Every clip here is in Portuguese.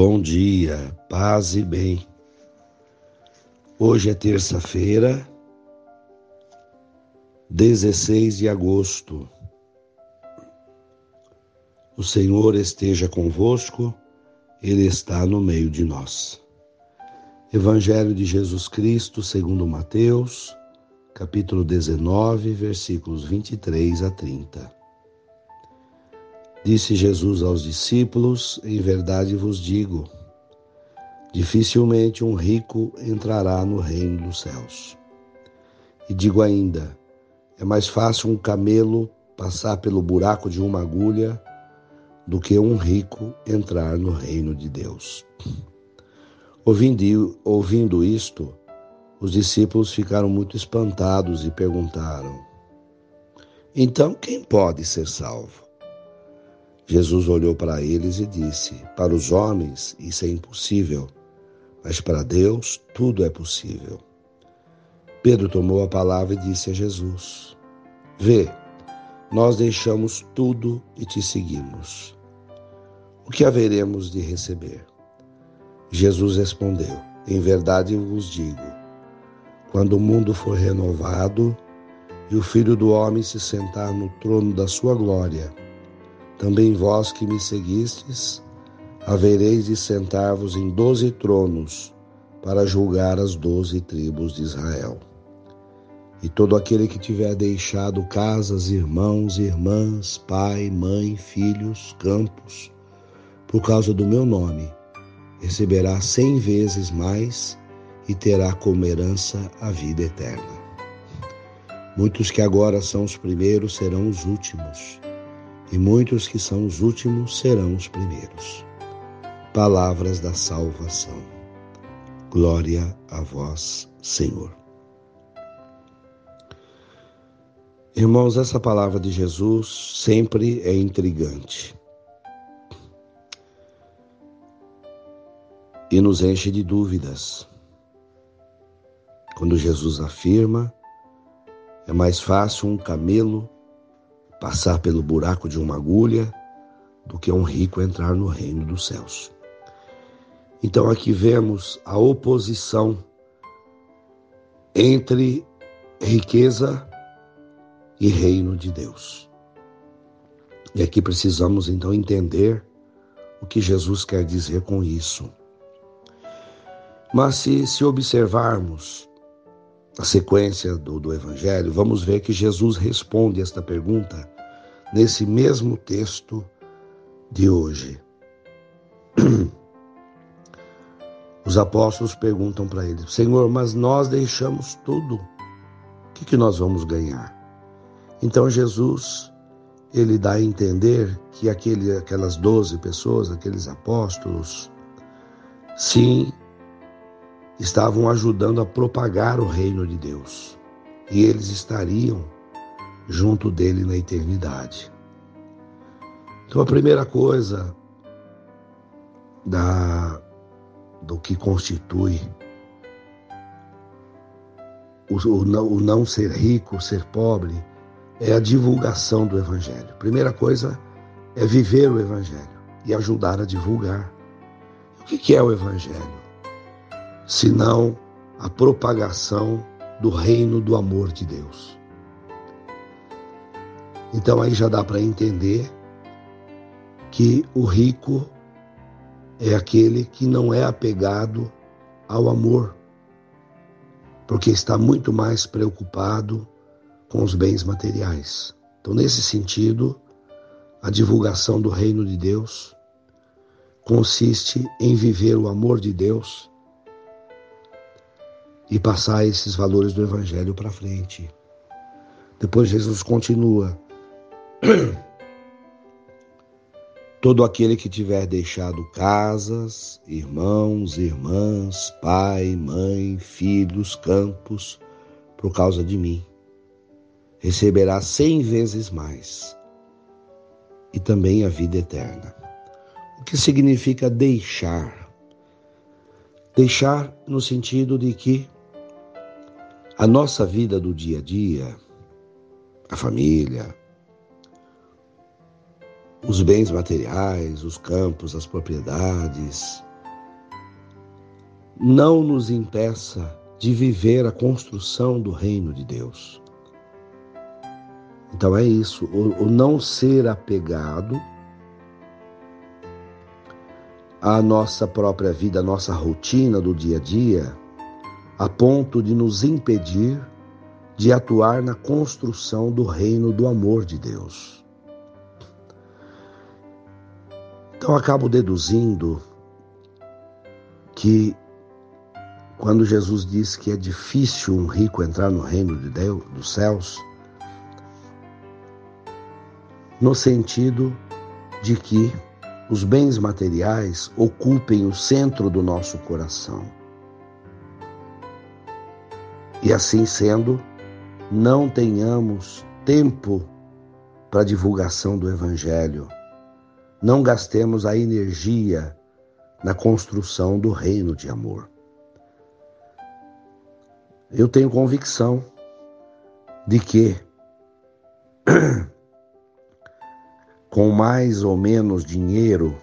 Bom dia, paz e bem. Hoje é terça-feira, 16 de agosto. O Senhor esteja convosco, Ele está no meio de nós. Evangelho de Jesus Cristo, segundo Mateus, capítulo 19, versículos 23 a 30. Disse Jesus aos discípulos: Em verdade vos digo, dificilmente um rico entrará no reino dos céus. E digo ainda: é mais fácil um camelo passar pelo buraco de uma agulha do que um rico entrar no reino de Deus. Ouvindo, ouvindo isto, os discípulos ficaram muito espantados e perguntaram: Então quem pode ser salvo? Jesus olhou para eles e disse: Para os homens isso é impossível, mas para Deus tudo é possível. Pedro tomou a palavra e disse a Jesus: Vê, nós deixamos tudo e te seguimos. O que haveremos de receber? Jesus respondeu: Em verdade vos digo, quando o mundo for renovado e o Filho do Homem se sentar no trono da sua glória, também vós que me seguistes, havereis de sentar-vos em doze tronos para julgar as doze tribos de Israel. E todo aquele que tiver deixado casas, irmãos, irmãs, pai, mãe, filhos, campos, por causa do meu nome, receberá cem vezes mais e terá como herança a vida eterna. Muitos que agora são os primeiros serão os últimos e muitos que são os últimos serão os primeiros. Palavras da salvação. Glória a vós, Senhor. Irmãos, essa palavra de Jesus sempre é intrigante e nos enche de dúvidas. Quando Jesus afirma, é mais fácil um camelo passar pelo buraco de uma agulha do que um rico entrar no reino dos céus. Então aqui vemos a oposição entre riqueza e reino de Deus. E aqui precisamos então entender o que Jesus quer dizer com isso. Mas se, se observarmos na sequência do, do Evangelho, vamos ver que Jesus responde esta pergunta nesse mesmo texto de hoje. Os apóstolos perguntam para ele: Senhor, mas nós deixamos tudo, o que, que nós vamos ganhar? Então Jesus ele dá a entender que aquele, aquelas doze pessoas, aqueles apóstolos, sim, estavam ajudando a propagar o reino de Deus e eles estariam junto dele na eternidade. Então, a primeira coisa da, do que constitui o, o, não, o não ser rico, ser pobre, é a divulgação do Evangelho. Primeira coisa é viver o Evangelho e ajudar a divulgar. O que é o Evangelho? Senão a propagação do reino do amor de Deus. Então aí já dá para entender que o rico é aquele que não é apegado ao amor, porque está muito mais preocupado com os bens materiais. Então, nesse sentido, a divulgação do reino de Deus consiste em viver o amor de Deus e passar esses valores do Evangelho para frente. Depois Jesus continua. Todo aquele que tiver deixado casas, irmãos, irmãs, pai, mãe, filhos, campos, por causa de mim, receberá cem vezes mais e também a vida eterna. O que significa deixar? Deixar no sentido de que a nossa vida do dia a dia, a família, os bens materiais, os campos, as propriedades, não nos impeça de viver a construção do reino de Deus. Então é isso, o, o não ser apegado à nossa própria vida, à nossa rotina do dia a dia, a ponto de nos impedir de atuar na construção do reino do amor de Deus. Então acabo deduzindo que quando Jesus diz que é difícil um rico entrar no reino de Deus, dos céus, no sentido de que os bens materiais ocupem o centro do nosso coração. E assim sendo, não tenhamos tempo para divulgação do Evangelho. Não gastemos a energia na construção do reino de amor. Eu tenho convicção de que, com mais ou menos dinheiro,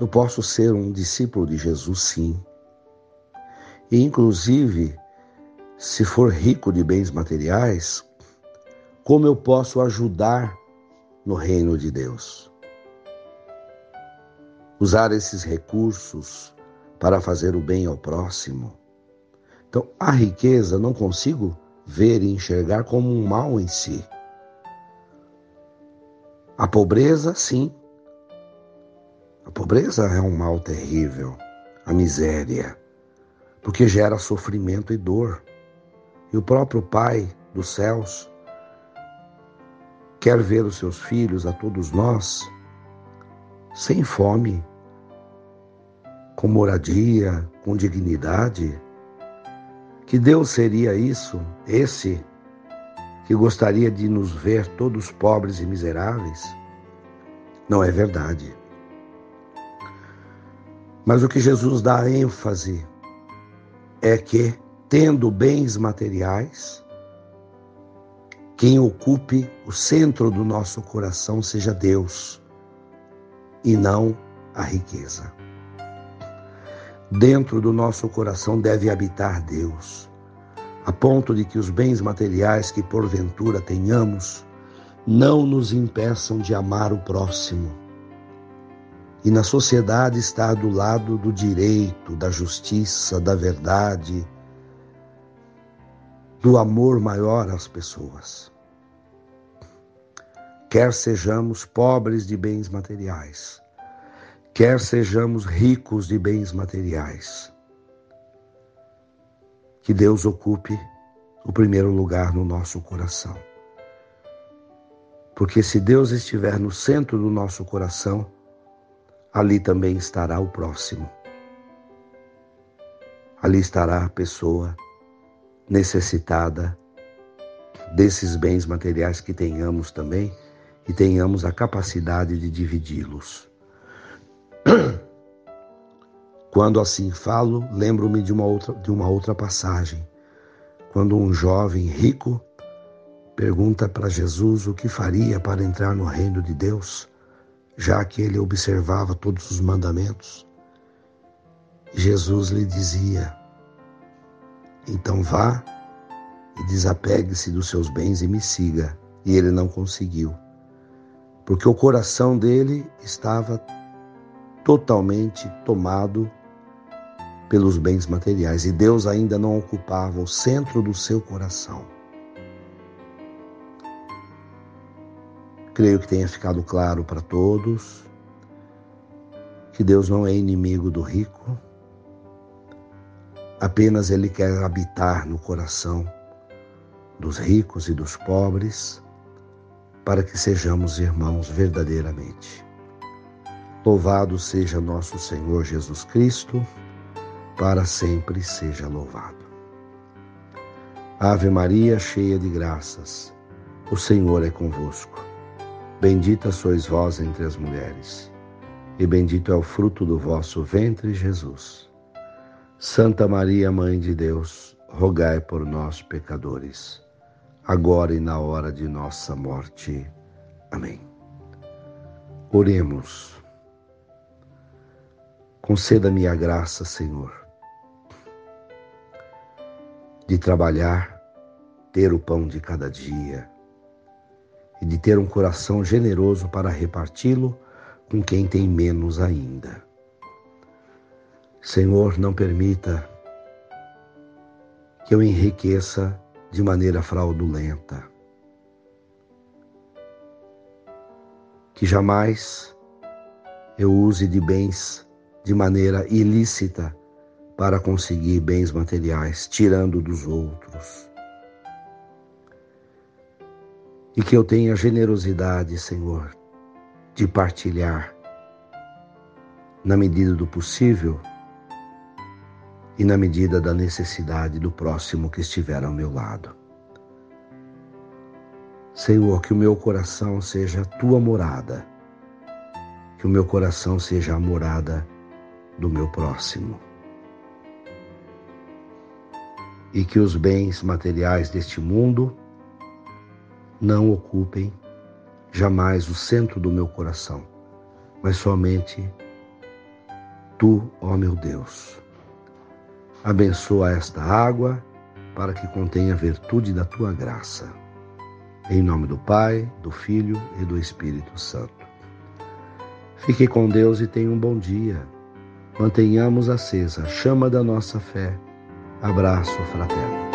eu posso ser um discípulo de Jesus, sim. E, inclusive, se for rico de bens materiais, como eu posso ajudar no reino de Deus? Usar esses recursos para fazer o bem ao próximo então, a riqueza não consigo ver e enxergar como um mal em si. A pobreza, sim. A pobreza é um mal terrível, a miséria, porque gera sofrimento e dor. E o próprio Pai dos céus quer ver os seus filhos, a todos nós, sem fome, com moradia, com dignidade que Deus seria isso, esse que gostaria de nos ver todos pobres e miseráveis? Não é verdade. Mas o que Jesus dá ênfase é que, tendo bens materiais, quem ocupe o centro do nosso coração seja Deus e não a riqueza. Dentro do nosso coração deve habitar Deus, a ponto de que os bens materiais que porventura tenhamos não nos impeçam de amar o próximo. E na sociedade estar do lado do direito, da justiça, da verdade, do amor maior às pessoas. Quer sejamos pobres de bens materiais, quer sejamos ricos de bens materiais. Que Deus ocupe o primeiro lugar no nosso coração. Porque se Deus estiver no centro do nosso coração, ali também estará o próximo. Ali estará a pessoa necessitada desses bens materiais que tenhamos também e tenhamos a capacidade de dividi-los. Quando assim falo, lembro-me de uma outra de uma outra passagem, quando um jovem rico pergunta para Jesus o que faria para entrar no reino de Deus, já que ele observava todos os mandamentos. Jesus lhe dizia: Então vá e desapegue-se dos seus bens e me siga. E ele não conseguiu, porque o coração dele estava totalmente tomado pelos bens materiais e Deus ainda não ocupava o centro do seu coração. Creio que tenha ficado claro para todos que Deus não é inimigo do rico, apenas Ele quer habitar no coração dos ricos e dos pobres, para que sejamos irmãos verdadeiramente. Louvado seja nosso Senhor Jesus Cristo, para sempre seja louvado. Ave Maria, cheia de graças, o Senhor é convosco. Bendita sois vós entre as mulheres, e bendito é o fruto do vosso ventre, Jesus. Santa Maria, Mãe de Deus, rogai por nós, pecadores, agora e na hora de nossa morte. Amém. Oremos. Conceda-me a graça, Senhor, de trabalhar, ter o pão de cada dia e de ter um coração generoso para reparti-lo com quem tem menos ainda. Senhor, não permita que eu enriqueça de maneira fraudulenta. Que jamais eu use de bens de maneira ilícita para conseguir bens materiais, tirando dos outros. E que eu tenha generosidade, Senhor, de partilhar, na medida do possível e na medida da necessidade do próximo que estiver ao meu lado. Senhor, que o meu coração seja a tua morada, que o meu coração seja a morada do meu próximo. E que os bens materiais deste mundo não ocupem jamais o centro do meu coração, mas somente tu, ó meu Deus. Abençoa esta água para que contenha a virtude da tua graça. Em nome do Pai, do Filho e do Espírito Santo. Fique com Deus e tenha um bom dia. Mantenhamos acesa a chama da nossa fé. Abraço fraterno.